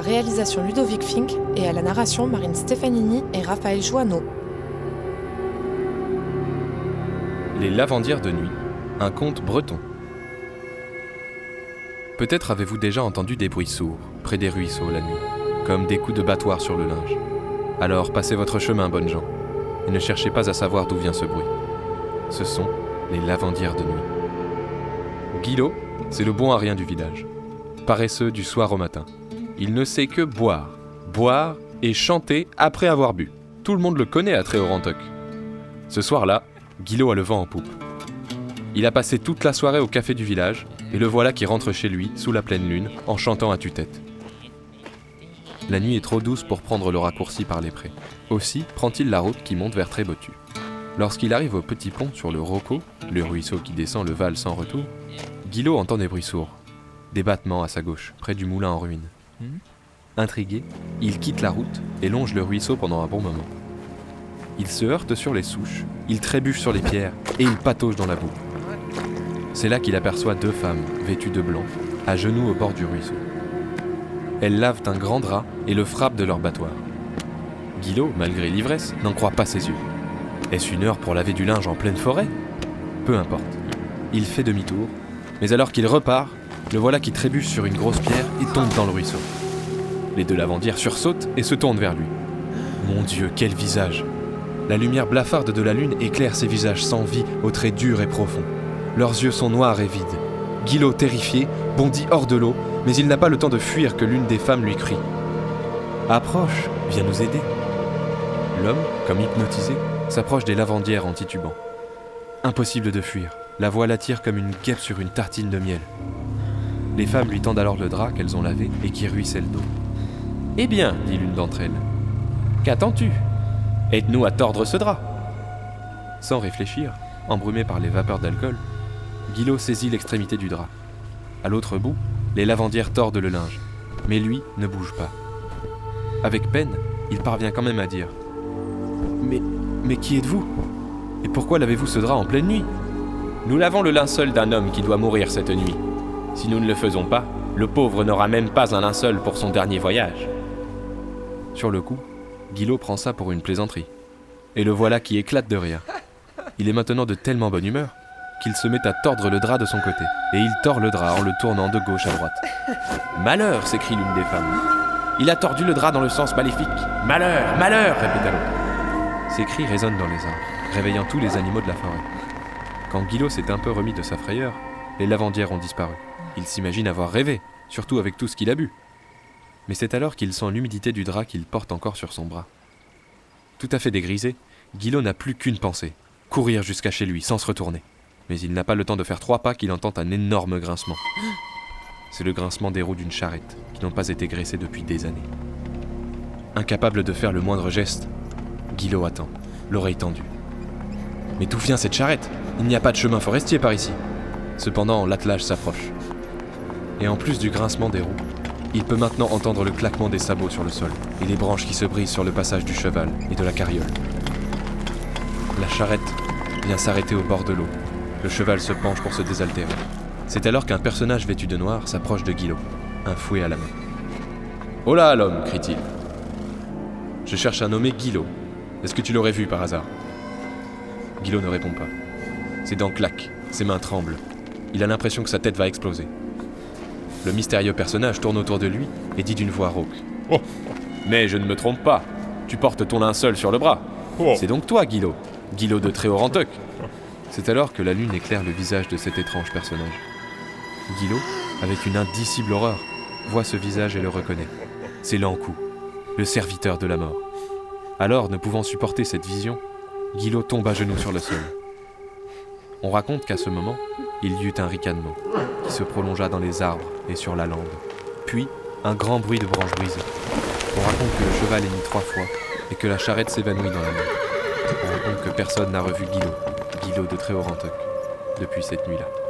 réalisation Ludovic Fink et à la narration Marine Stefanini et Raphaël Joanneau. Les lavandières de nuit, un conte breton. Peut-être avez-vous déjà entendu des bruits sourds près des ruisseaux la nuit, comme des coups de battoir sur le linge. Alors passez votre chemin, bonnes gens, et ne cherchez pas à savoir d'où vient ce bruit. Ce sont les lavandières de nuit. Guillot, c'est le bon à rien du village. Paresseux du soir au matin. Il ne sait que boire, boire et chanter après avoir bu. Tout le monde le connaît à Tréorantoc. Ce soir-là, Guillot a le vent en poupe. Il a passé toute la soirée au café du village, et le voilà qui rentre chez lui, sous la pleine lune, en chantant à tue-tête. La nuit est trop douce pour prendre le raccourci par les prés. Aussi prend-il la route qui monte vers Trébotu. Lorsqu'il arrive au petit pont sur le Rocco, le ruisseau qui descend le Val sans retour, Guillot entend des bruits sourds, des battements à sa gauche, près du moulin en ruine. Intrigué, il quitte la route et longe le ruisseau pendant un bon moment. Il se heurte sur les souches, il trébuche sur les pierres et il patauge dans la boue. C'est là qu'il aperçoit deux femmes, vêtues de blanc, à genoux au bord du ruisseau. Elles lavent un grand drap et le frappent de leur battoir. Guillot, malgré l'ivresse, n'en croit pas ses yeux. Est-ce une heure pour laver du linge en pleine forêt? Peu importe. Il fait demi-tour, mais alors qu'il repart, le voilà qui trébuche sur une grosse pierre et tombe dans le ruisseau. Les deux lavandières sursautent et se tournent vers lui. Mon Dieu, quel visage La lumière blafarde de la lune éclaire ces visages sans vie, aux traits durs et profonds. Leurs yeux sont noirs et vides. Guillot, terrifié, bondit hors de l'eau, mais il n'a pas le temps de fuir que l'une des femmes lui crie. Approche, viens nous aider. L'homme, comme hypnotisé, s'approche des lavandières en titubant. Impossible de fuir, la voix l'attire comme une guêpe sur une tartine de miel. Les femmes lui tendent alors le drap qu'elles ont lavé et qui ruisselle d'eau. Eh bien, dit l'une d'entre elles, qu'attends-tu? Aide-nous à tordre ce drap. Sans réfléchir, embrumé par les vapeurs d'alcool, Guillot saisit l'extrémité du drap. À l'autre bout, les lavandières tordent le linge, mais lui ne bouge pas. Avec peine, il parvient quand même à dire Mais, mais qui êtes-vous? Et pourquoi lavez-vous ce drap en pleine nuit? Nous lavons le linceul d'un homme qui doit mourir cette nuit. Si nous ne le faisons pas, le pauvre n'aura même pas un linceul pour son dernier voyage. Sur le coup, Guillot prend ça pour une plaisanterie. Et le voilà qui éclate de rire. Il est maintenant de tellement bonne humeur qu'il se met à tordre le drap de son côté. Et il tord le drap en le tournant de gauche à droite. Malheur s'écrie l'une des femmes. Il a tordu le drap dans le sens maléfique. Malheur, malheur répéta l'autre. Ces cris résonnent dans les arbres, réveillant tous les animaux de la forêt. Quand Guillot s'est un peu remis de sa frayeur, les lavandières ont disparu. Il s'imagine avoir rêvé, surtout avec tout ce qu'il a bu. Mais c'est alors qu'il sent l'humidité du drap qu'il porte encore sur son bras. Tout à fait dégrisé, Guillot n'a plus qu'une pensée courir jusqu'à chez lui sans se retourner. Mais il n'a pas le temps de faire trois pas qu'il entend un énorme grincement. C'est le grincement des roues d'une charrette qui n'ont pas été graissées depuis des années. Incapable de faire le moindre geste, Guillot attend, l'oreille tendue. Mais d'où vient cette charrette? Il n'y a pas de chemin forestier par ici. Cependant, l'attelage s'approche. Et en plus du grincement des roues, il peut maintenant entendre le claquement des sabots sur le sol et les branches qui se brisent sur le passage du cheval et de la carriole. La charrette vient s'arrêter au bord de l'eau. Le cheval se penche pour se désaltérer. C'est alors qu'un personnage vêtu de noir s'approche de Guillot, un fouet à la main. Oh là, l'homme crie-t-il. Je cherche un nommé Guillot. Est-ce que tu l'aurais vu par hasard? Guillot ne répond pas. Ses dents claquent, ses mains tremblent. Il a l'impression que sa tête va exploser. Le mystérieux personnage tourne autour de lui et dit d'une voix rauque. Oh. Mais je ne me trompe pas. Tu portes ton linceul sur le bras. Oh. C'est donc toi, Guillot. Guillot de Tréorantoc. C'est alors que la lune éclaire le visage de cet étrange personnage. Guillot, avec une indicible horreur, voit ce visage et le reconnaît. C'est Lancou, le serviteur de la mort. Alors, ne pouvant supporter cette vision, Guillot tombe à genoux sur le sol. On raconte qu'à ce moment, il y eut un ricanement qui se prolongea dans les arbres et sur la lande. Puis, un grand bruit de branches brisées. On raconte que le cheval hennit trois fois et que la charrette s'évanouit dans la nuit. On raconte que personne n'a revu Guillot, Guillot de Tréorantoc, depuis cette nuit-là.